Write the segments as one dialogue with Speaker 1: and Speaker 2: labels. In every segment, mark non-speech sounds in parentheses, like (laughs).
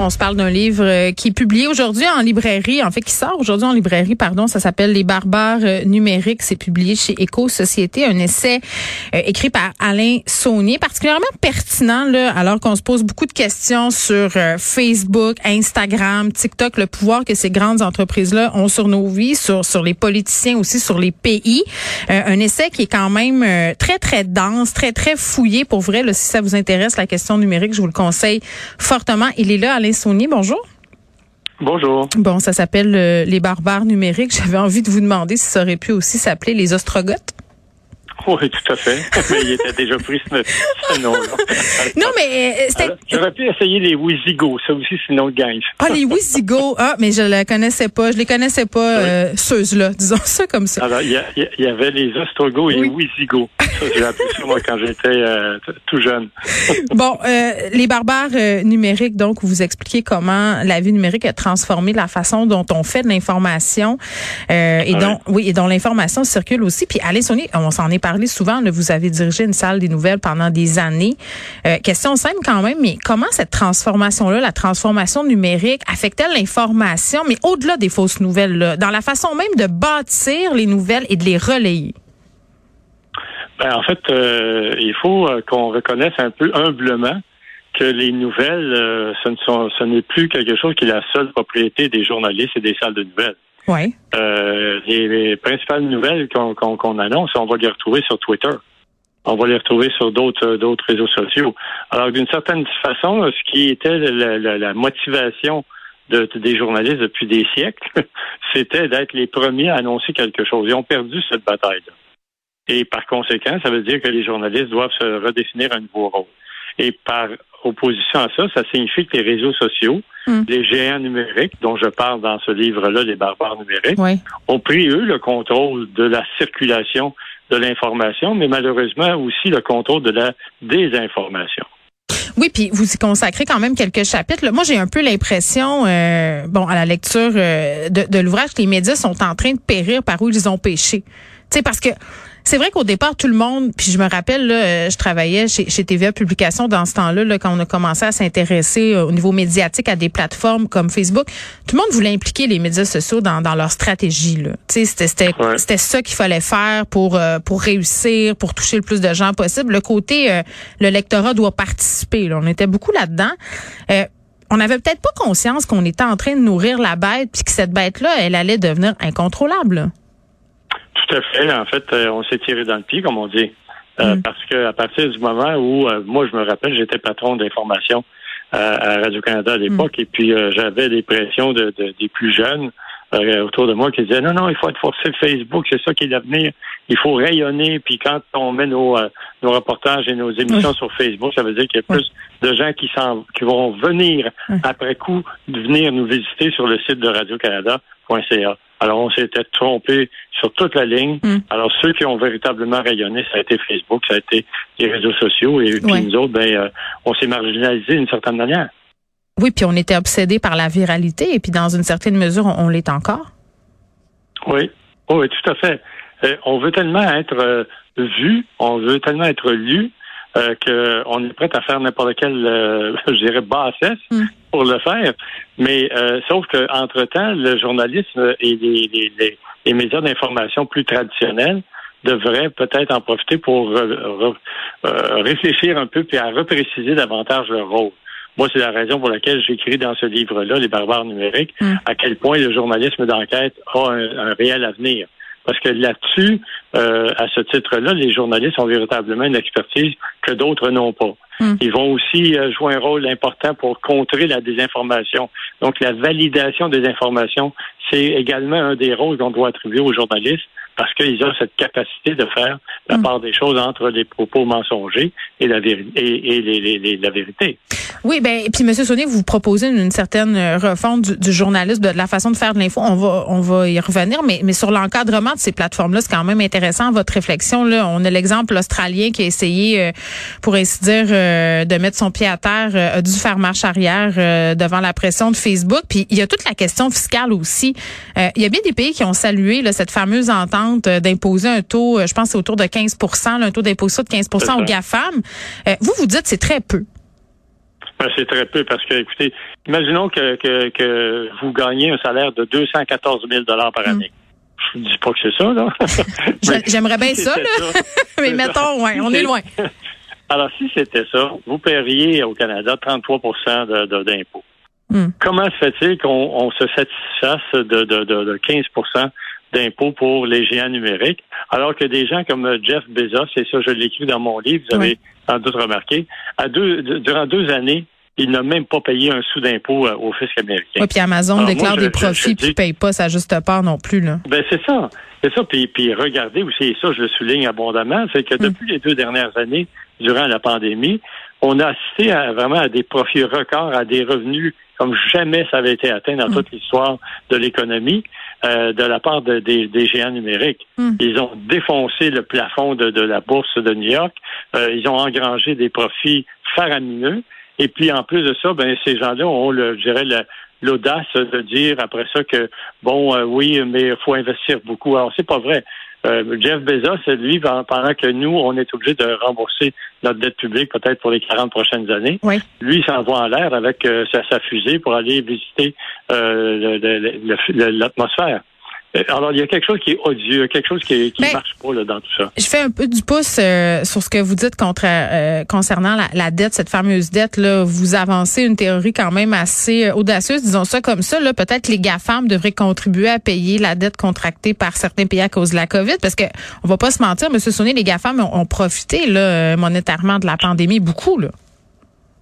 Speaker 1: On se parle d'un livre euh, qui est publié aujourd'hui en librairie, en fait qui sort aujourd'hui en librairie, pardon. Ça s'appelle Les barbares euh, numériques. C'est publié chez Éco-Société, un essai euh, écrit par Alain Saunier, particulièrement pertinent là, alors qu'on se pose beaucoup de questions sur Facebook, Instagram, TikTok, le pouvoir que ces grandes entreprises-là ont sur nos vies, sur sur les politiciens aussi, sur les pays. un essai qui est quand même très très dense, très très fouillé pour vrai. Là, si ça vous intéresse la question numérique, je vous le conseille fortement. Il est là Alain bonjour.
Speaker 2: Bonjour.
Speaker 1: Bon, ça s'appelle euh, Les barbares numériques. (laughs) J'avais envie de vous demander si ça aurait pu aussi s'appeler Les ostrogoths. (laughs)
Speaker 2: Oui, tout à fait. (laughs) mais il était déjà pris ce, nom-là. (laughs)
Speaker 1: Non, mais euh, c'était.
Speaker 2: J'aurais pu essayer les Wizigo. Ça aussi, c'est une gang.
Speaker 1: Ah, les Wizigo. Ah, mais je ne les connaissais pas. Je les connaissais pas, euh, ceux-là. Disons ça comme ça.
Speaker 2: Alors, il y, avait les Ostrogoths et les Wizigo. Ça, j'ai appris ça, moi, quand j'étais euh, tout jeune.
Speaker 1: bon, les barbares numériques, donc, vous expliquez comment la vie numérique a transformé la façon dont on fait de l'information et dont, oui, et dont l'information circule aussi. Puis, allez, Sony, on s'en est souvent. vous avez dirigé une salle des nouvelles pendant des années. Euh, question simple quand même, mais comment cette transformation-là, la transformation numérique, affecte-t-elle l'information, mais au-delà des fausses nouvelles, dans la façon même de bâtir les nouvelles et de les relayer?
Speaker 2: Ben, en fait, euh, il faut euh, qu'on reconnaisse un peu humblement que les nouvelles, ce n'est plus quelque chose qui est la seule propriété des journalistes et des salles de nouvelles.
Speaker 1: Ouais.
Speaker 2: Euh, les, principales nouvelles qu'on annonce, on va les retrouver sur Twitter. On va les retrouver sur d'autres d'autres réseaux sociaux. Alors, d'une certaine façon, ce qui était la, motivation de, des journalistes depuis des siècles, (laughs) c'était d'être les premiers à annoncer quelque chose. Ils ont perdu cette bataille-là. Et par conséquent, ça veut dire que les journalistes doivent se redéfinir un nouveau rôle. Et par opposition à ça, ça signifie que les réseaux sociaux, hmm. les géants numériques, dont je parle dans ce livre-là, les barbares numériques, ont pris, eux, le contrôle de la circulation de l'information, mais malheureusement aussi le contrôle de la désinformation.
Speaker 1: Oui, puis vous y consacrez quand même quelques chapitres. Moi, j'ai un peu l'impression, euh, bon, à la lecture euh, de, de l'ouvrage, que les médias sont en train de périr par où ils ont péché. Tu sais, parce que c'est vrai qu'au départ, tout le monde, puis je me rappelle, là, euh, je travaillais chez, chez TVA Publications dans ce temps-là, là, quand on a commencé à s'intéresser euh, au niveau médiatique à des plateformes comme Facebook. Tout le monde voulait impliquer les médias sociaux dans, dans leur stratégie. C'était, ça qu'il fallait faire pour, euh, pour réussir, pour toucher le plus de gens possible. Le côté, le lectorat doit participer. Là. On était beaucoup là-dedans. on n'avait peut-être pas conscience qu'on était en train de nourrir la bête, puis que cette bête-là, elle allait devenir incontrôlable.
Speaker 2: Tout à fait. En fait, euh, on s'est tiré dans le pied, comme on dit. Euh, mm. Parce que à partir du moment où, euh, moi, je me rappelle, j'étais patron d'information à Radio-Canada à l'époque, mm. et puis j'avais des pressions de, des plus jeunes autour de moi qui disaient non, non, il faut être forcé Facebook, c'est ça qui est l'avenir. Il faut rayonner, puis quand on met nos, nos reportages et nos émissions sur Facebook, ça veut dire qu'il y a plus de gens qui, qui vont venir après coup, venir nous visiter sur le site de Radio-Canada.ca. Alors, on s'était trompé sur toute la ligne. Hmm. Alors, ceux qui ont véritablement rayonné, ça a été Facebook, ça a été les réseaux sociaux, et puis nous autres, ben, euh, on s'est marginalisé d'une certaine manière.
Speaker 1: Oui, puis on était obsédé par la viralité, et puis dans une certaine mesure, on, l'est encore.
Speaker 2: Oui, oui, tout à fait. Euh, on veut tellement être euh, vu, on veut tellement être lu, euh, qu'on est prêt à faire n'importe quelle, euh, (laughs) je dirais, bassesse mm. pour le faire. Mais euh, sauf qu'entre-temps, le journalisme et les, les, les, médias d'information plus traditionnels devraient peut-être en profiter pour réfléchir un peu puis à repréciser davantage leur rôle. Moi, c'est la raison pour laquelle j'écris dans ce livre-là, Les barbares numériques, mm. à quel point le journalisme d'enquête a un réel avenir. Parce que là-dessus, euh, à ce titre-là, les journalistes ont véritablement une expertise que d'autres n'ont pas. Hmm. Ils vont aussi euh, jouer un rôle important pour contrer la désinformation. Donc, la validation des informations, c'est également un des rôles qu'on doit attribuer aux journalistes parce qu'ils ont cette capacité de faire la hmm. part des choses entre les propos mensongers et la, et, la vérité.
Speaker 1: Oui, ben et puis Monsieur Saunier, vous proposez une, certaine euh, refonte du, journalisme, de, la façon de faire de l'info. On va on va y revenir, mais mais sur l'encadrement de ces plateformes-là, c'est quand même intéressant intéressant votre réflexion. Là, on a l'exemple australien qui a essayé, euh, pour ainsi dire, euh, de mettre son pied à terre, euh, a dû faire marche arrière devant la pression de Facebook. Puis il y a toute la question fiscale aussi. il y a bien des pays qui ont salué là, cette fameuse entente d'imposer un taux, je pense c'est autour de 15% un taux d'imposition de 15% aux GAFAM. vous, vous dites c'est très peu.
Speaker 2: Ben, c'est très peu parce que, écoutez, imaginons que, que, vous gagnez un salaire de 214 000 par mm. année. Je ne dis pas que c'est ça, là. (laughs)
Speaker 1: J'aimerais bien ça, là. (laughs) Mais mettons, ouais, on est loin. (laughs)
Speaker 2: Alors, si c'était ça, vous paieriez au Canada 33 d'impôts. Mm. Comment se fait-il qu'on se satisfasse de, de, de, 15 d'impôts pour les géants numériques, alors que des gens comme Jeff Bezos, et ça je l'écris dans mon livre, vous avez sans doute remarqué, à deux, durant deux années, il n'a même pas payé un sou d'impôt euh, au fisc américain.
Speaker 1: Oui, puis Amazon déclare des profits puis ne paye pas sa juste part non plus. Là.
Speaker 2: Ben c'est ça. C'est ça. Puis, puis regardez aussi, et ça je le souligne abondamment, c'est que mm. depuis les deux dernières années, durant la pandémie, on a assisté à, vraiment à des profits records, à des revenus comme jamais ça avait été atteint dans mm. toute l'histoire de l'économie. Euh, de la part des, géants numériques. Hmm. Ils ont défoncé le plafond de, la bourse de New York. Euh, ils ont engrangé des profits faramineux. Et puis en plus de ça, ben ces gens-là ont, le, je dirais, l'audace de dire après ça que bon, euh, oui, mais il faut investir beaucoup. Alors c'est pas vrai. Euh, Jeff Bezos, lui, pendant que nous, on est obligé de rembourser notre dette publique peut-être pour les 40 prochaines années, lui, il s'envoie en l'air avec euh, sa, fusée pour aller visiter euh, l'atmosphère. Euh, alors, il y a quelque chose qui est odieux, quelque chose qui, qui marche pas là, dans tout ça.
Speaker 1: Je fais un peu du pouce euh, sur ce que vous dites contre, euh, concernant la, dette, cette fameuse dette. Là, vous avancez une théorie quand même assez audacieuse, disons ça comme ça. Là, peut-être que les GAFAM devraient contribuer à payer la dette contractée par certains pays à cause de la COVID, parce que on va pas se mentir, M. Sonné, les GAFAM ont, profité là, monétairement de la pandémie beaucoup. Là.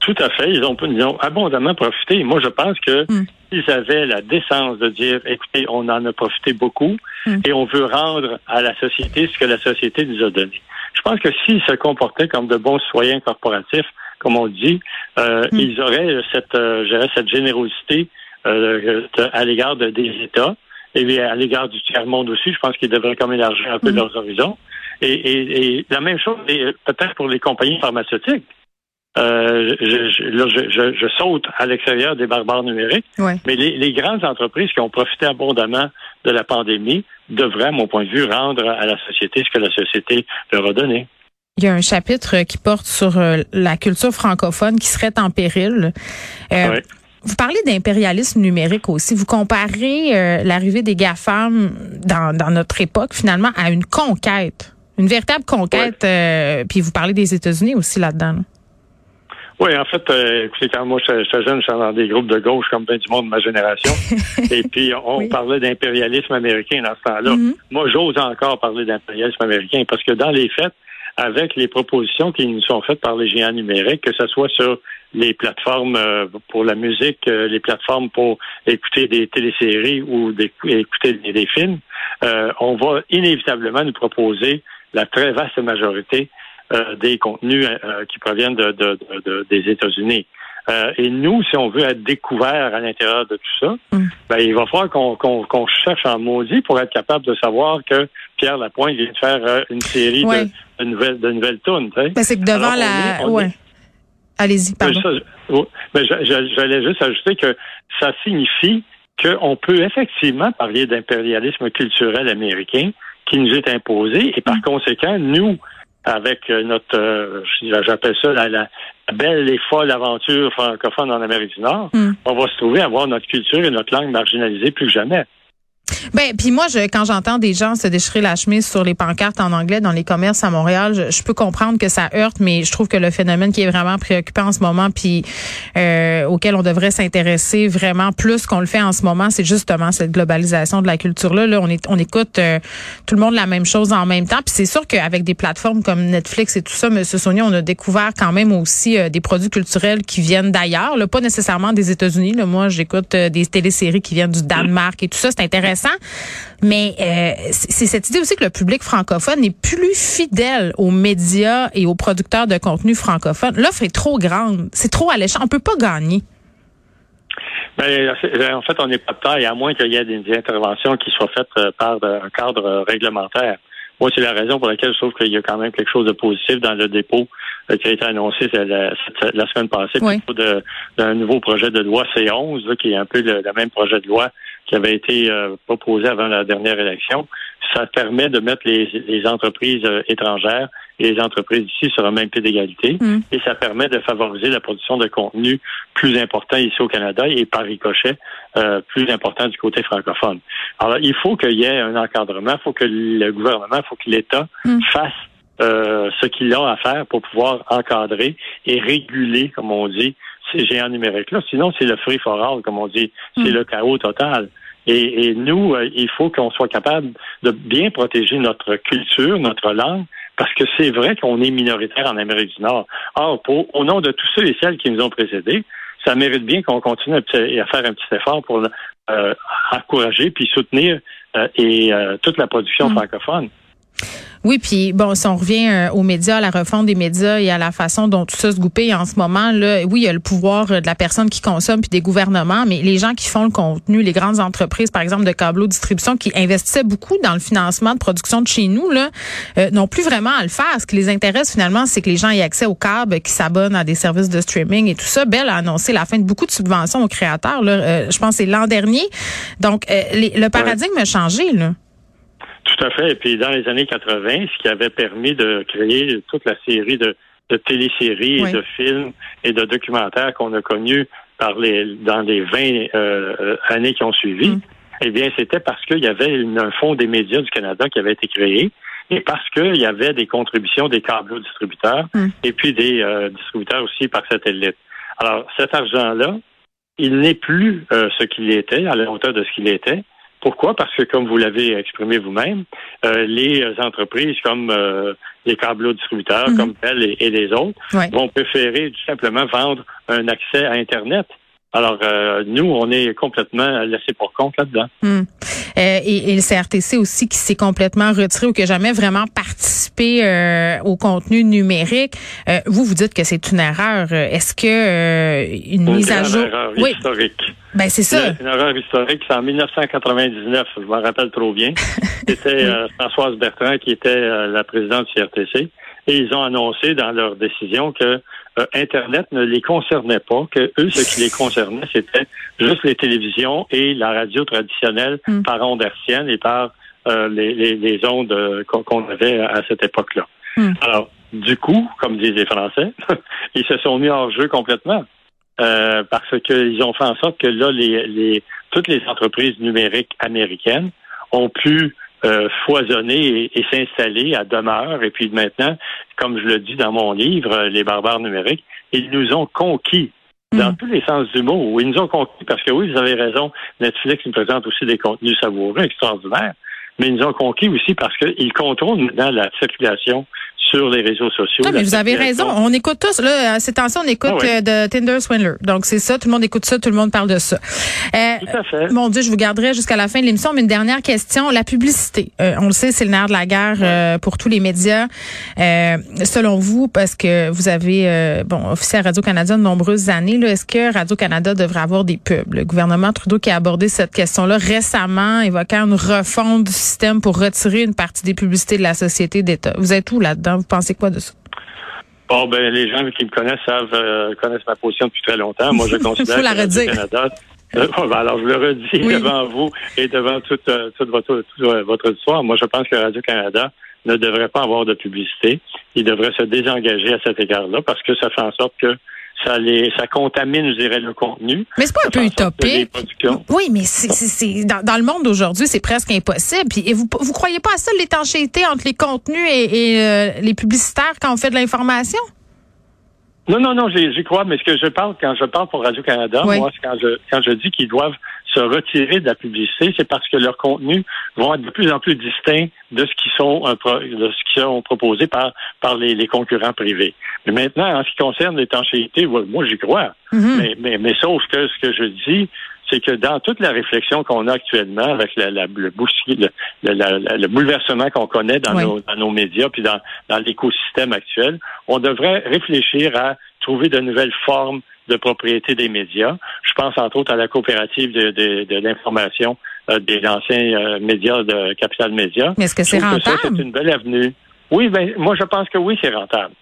Speaker 2: Tout à fait. Ils ont, ils ont abondamment profité. Moi, je pense que hmm. S'ils avaient la décence de dire, écoutez, on en a profité beaucoup hmm. et on veut rendre à la société ce que la société nous a donné. Je pense que s'ils se comportaient comme de bons citoyens corporatifs, comme on dit, euh, hmm. ils auraient cette, euh, cette générosité euh, à l'égard de, des États et à l'égard du tiers-monde aussi. Je pense qu'ils devraient comme élargir un peu leurs horizons. Et, et, et la même chose peut-être pour les compagnies pharmaceutiques. Euh, je, là, je, je, saute à l'extérieur des barbares numériques. Mais les, les, grandes entreprises qui ont profité abondamment de la pandémie devraient, à mon point de vue, rendre à la société ce que la société leur a donné.
Speaker 1: Il y a un chapitre qui porte sur euh, la culture francophone qui serait en péril. Euh, vous parlez d'impérialisme numérique aussi. Vous comparez euh, l'arrivée des GAFAM dans, dans notre époque, finalement, à une conquête. Une véritable conquête. puis vous parlez des États-Unis aussi là-dedans. là
Speaker 2: oui, en fait, euh, écoutez, quand moi j'étais jeune, j'étais dans des groupes de gauche comme bien du monde de ma génération. (laughs) et puis on parlait d'impérialisme américain dans ce temps-là. Mm-hmm. Moi, j'ose encore parler d'impérialisme américain parce que dans les faits, avec les propositions qui nous sont faites par les géants numériques, que ce soit sur les plateformes euh, pour la musique, euh, les plateformes pour écouter des téléséries ou écouter des, films, euh, on va inévitablement nous proposer la très vaste majorité des contenus euh, qui proviennent de, des États-Unis. Euh, et nous, si on veut être découvert à l'intérieur de tout ça, mm. ben, il va falloir qu'on cherche en maudit pour être capable de savoir que Pierre Lapointe vient de faire une série de, nouvelles, de nouvelles tunes.
Speaker 1: Ben, c'est que devant la... ouais. Allez-y, pardon.
Speaker 2: Ben, j'allais juste ajouter que ça signifie qu'on peut effectivement parler d'impérialisme culturel américain qui nous est imposé et par mm. conséquent, nous, avec euh, notre, euh, j'appelle ça la, belle et folle aventure francophone en Amérique du Nord, hmm. on va se trouver à avoir notre culture et notre langue marginalisées plus que jamais.
Speaker 1: Ben, puis moi, je, quand j'entends des gens se déchirer la chemise sur les pancartes en anglais dans les commerces à Montréal, je, peux comprendre que ça heurte, mais je trouve que le phénomène qui est vraiment préoccupant en ce moment, puis euh, auquel on devrait s'intéresser vraiment plus qu'on le fait en ce moment, c'est justement cette globalisation de la culture là. On, est, on écoute euh, tout le monde la même chose en même temps. Puis c'est sûr qu'avec des plateformes comme Netflix et tout ça, Monsieur Sonia, on a découvert quand même aussi euh, des produits culturels qui viennent d'ailleurs, pas nécessairement des États-Unis. Moi, j'écoute des téléséries qui viennent du Danemark et tout ça. C'est intéressant. Mais euh, c'est cette idée aussi que le public francophone est plus fidèle aux médias et aux producteurs de contenu francophones. L'offre est trop grande, c'est trop alléchant, on peut pas gagner.
Speaker 2: Ben, en fait, on n'est pas de taille, à moins qu'il y ait des interventions qui soient faites euh, par un cadre réglementaire. moi, c'est la raison pour laquelle je trouve qu'il y a quand même quelque chose de positif dans le dépôt euh, qui a été annoncé la, la semaine passée d'un nouveau projet de loi C11, qui est un peu le, même projet de loi qui avait été euh, proposé avant la dernière élection. Ça permet de mettre les, les entreprises euh, étrangères et les entreprises ici sur un même pied d'égalité. Mm. Et ça permet de favoriser la production de contenu plus important ici au Canada et par ricochet euh, plus important du côté francophone. Alors, il faut qu'il y ait un encadrement, il faut que le gouvernement, il faut que l'État mm. fasse euh, ce qu'il a à faire pour pouvoir encadrer et réguler, comme on dit, ces géants numériques-là. Sinon, c'est le free for all, comme on dit. C'est mm. le chaos total. Et, nous, euh, il faut qu'on soit capable de bien protéger notre culture, notre langue, parce que c'est vrai qu'on est minoritaire en Amérique du Nord. Or, au nom de tous ceux et celles qui nous ont précédés, ça mérite bien qu'on continue à, faire un petit effort pour euh, encourager puis soutenir euh, et toute la production mm. francophone.
Speaker 1: Oui, puis bon, si on revient euh, aux médias, à la refonte des médias et à la façon dont tout ça se goupille en ce moment, là, oui, il y a le pouvoir euh, de la personne qui consomme puis des gouvernements, mais les gens qui font le contenu, les grandes entreprises, par exemple de câbleau distribution, qui investissaient beaucoup dans le financement de production de chez nous, là, euh, n'ont plus vraiment à le faire. Ce qui les intéresse finalement, c'est que les gens aient accès au câble, qui s'abonnent à des services de streaming et tout ça. Bell a annoncé la fin de beaucoup de subventions aux créateurs. Là, je pense que c'est l'an dernier. Donc, le paradigme a changé. Là.
Speaker 2: Tout à fait. Et puis dans les années 80, ce qui avait permis de créer toute la série de, de téléséries et de films et de documentaires qu'on a connus par les, dans les 20 euh, années qui ont suivi, mm. eh bien, c'était parce qu'il y avait un fonds des médias du Canada qui avait été créé et parce qu'il y avait des contributions des câbles distributeurs mm. et puis des euh, distributeurs aussi par satellite. Alors, cet argent-là, il n'est plus euh, ce qu'il était, à la hauteur de ce qu'il était. Pourquoi? Parce que, comme vous l'avez exprimé vous-même, euh, les entreprises comme euh, les câbleaux distributeurs, mhm. comme Bell et, les autres, vont préférer tout simplement vendre un accès à Internet. Alors, euh, nous, on est complètement laissés pour compte là-dedans.
Speaker 1: Hmm. et, le CRTC aussi qui s'est complètement retiré ou qui n'a jamais vraiment participé au contenu numérique. vous, vous dites que c'est une erreur. Est-ce que une, mise à jour...
Speaker 2: Erreur historique.
Speaker 1: Ben, c'est ça.
Speaker 2: C'est une erreur historique. C'est en 1999, je m'en rappelle trop bien. (laughs) C'était euh, Françoise Bertrand qui était euh, la présidente du CRTC. Et ils ont annoncé dans leur décision que euh, Internet ne les concernait pas, que eux, ce qui les concernait, c'était juste les télévisions et la radio traditionnelle mm. par ondes hertziennes et par les, les, les, ondes qu'on avait à cette époque-là. Mm. Alors, du coup, comme disent les Français, (laughs) ils se sont mis hors jeu complètement. Euh, parce qu'ils ont fait en sorte que là, les, toutes les entreprises numériques américaines ont pu euh, foisonner et, s'installer à demeure. Et puis maintenant, comme je le dis dans mon livre, Les barbares numériques, ils nous ont conquis dans mm. tous les sens du mot. Ils nous ont conquis parce que oui, vous avez raison, Netflix nous présente aussi des contenus savoureux, extraordinaires, mais ils nous ont conquis aussi parce qu'ils contrôlent maintenant la circulation sur les réseaux sociaux.
Speaker 1: mais vous avez raison. On écoute tous. Là, ces temps on écoute ah euh, de Tinder Swindler. Donc, c'est ça. Tout le monde écoute ça. Tout le monde parle de ça.
Speaker 2: Euh, tout à fait.
Speaker 1: Mon Dieu, je vous garderai jusqu'à la fin de l'émission. Mais une dernière question. La publicité. Euh, on le sait, c'est le nerf de la guerre euh, pour tous les médias. selon vous, parce que vous avez, bon, officié à Radio-Canada de nombreuses années, est-ce que Radio-Canada devrait avoir des pubs? Le gouvernement Trudeau qui a abordé cette question-là récemment, évoquant une refonte du système pour retirer une partie des publicités de la société d'État. Vous êtes où là-dedans? Vous pensez quoi de ça?
Speaker 2: Bon, ben, les gens qui me connaissent savent, euh, connaissent ma position depuis très longtemps. Moi, je (laughs) considère que le Canada. Euh, (laughs) ben, alors, je le redis devant vous et devant toute, euh, toute, votre, votre histoire. Moi, je pense que Radio-Canada ne devrait pas avoir de publicité. Il devrait se désengager à cet égard-là parce que ça fait en sorte que ça les ça contamine, je dirais, le contenu.
Speaker 1: Mais c'est pas un peu utopique. Oui, mais c'est dans, dans, le monde d'aujourd'hui, c'est presque impossible. et vous vous croyez pas à ça l'étanchéité entre les contenus et, et euh, les publicitaires quand on fait de l'information?
Speaker 2: Non, non, non, j'y crois, mais ce que je parle quand je parle pour Radio-Canada, moi, c'est quand je quand je dis qu'ils doivent se retirer de la publicité, c'est parce que leurs contenus vont être de plus en plus distincts de ce qui sont euh, de ce qui sont proposés par par les, les concurrents privés. Mais maintenant, en ce qui concerne l'étanchéité, moi j'y crois. Mm-hmm. mais, mais, mais sauf que ce que je dis, c'est que dans toute la réflexion qu'on a actuellement avec la, la, le, le, le, bouleversement qu'on connaît dans, nos, dans nos médias puis dans, dans l'écosystème actuel, on devrait réfléchir à trouver de nouvelles formes de propriété des médias. Je pense entre autres à la coopérative de, de, de l'information des anciens médias de Capital Média.
Speaker 1: Mais est-ce que c'est rentable?
Speaker 2: c'est une belle avenue. Oui, ben moi je pense que oui, c'est rentable.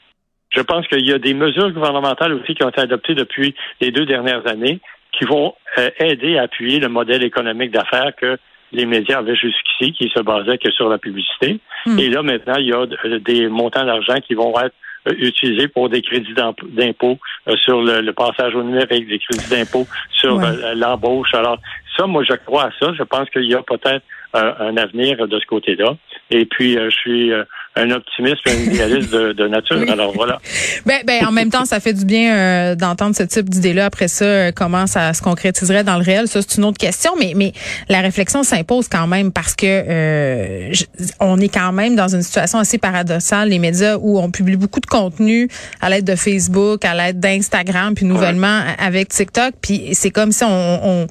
Speaker 2: Je pense qu'il y a des mesures gouvernementales aussi qui ont été adoptées depuis les deux dernières années qui vont aider à appuyer le modèle économique d'affaires que les médias avaient jusqu'ici, qui se basaient que sur la publicité. Hmm. Et là, maintenant, il y a des montants d'argent qui vont être euh, utilisés pour des crédits d'impôt euh, sur le, passage au numérique, des crédits d'impôt sur euh, l'embauche. Alors, ça, moi, je crois à ça. Je pense qu'il y a peut-être un avenir de ce côté-là. Et puis, je suis un optimiste et un idéaliste de, nature. Alors voilà.
Speaker 1: Ben, ben, en même temps, ça fait du bien euh, d'entendre ce type d'idée-là. Après ça, euh, comment ça se concrétiserait dans le réel, ça c'est une autre question. Mais, mais la réflexion s'impose quand même parce que euh, on est quand même dans une situation assez paradoxale. Les médias où on publie beaucoup de contenu à l'aide de Facebook, à l'aide d'Instagram, puis nouvellement avec TikTok. Puis c'est comme si on, on,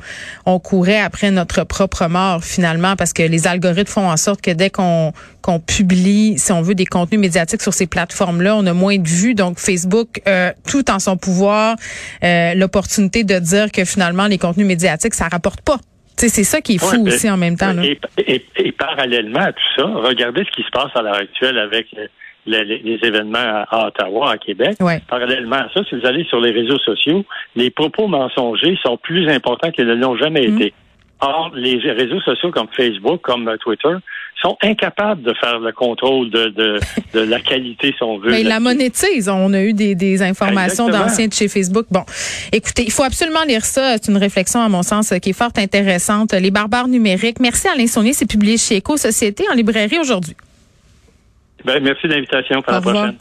Speaker 1: on courait après notre propre mort finalement parce que les algorithmes font en sorte que dès qu'on qu'on publie, si on veut, des contenus médiatiques sur ces plateformes-là, on a moins de vues. Donc, Facebook, euh, tout en son pouvoir, euh, l'opportunité de dire que finalement, les contenus médiatiques, ça rapporte pas. C'est ça qui est fou aussi en même temps.
Speaker 2: Et, parallèlement à tout ça, regardez ce qui se passe à l'heure actuelle avec les, événements à, Ottawa, à Québec. Parallèlement à ça, si vous allez sur les réseaux sociaux, les propos mensongers sont plus importants qu'ils ne l'ont jamais mmh. été. Or, les réseaux sociaux comme Facebook, comme Twitter, sont incapables de faire le contrôle de, de, (laughs) de la qualité, si on veut.
Speaker 1: Mais la monétise. On a eu des, des informations d'anciens de chez Facebook. Bon, écoutez, il faut absolument lire ça. C'est une réflexion, à mon sens, qui est fort intéressante. Les barbares numériques. Merci Alain Saunier. C'est publié chez Éco-Société en librairie aujourd'hui.
Speaker 2: Ben, merci de l'invitation. Pour la prochaine.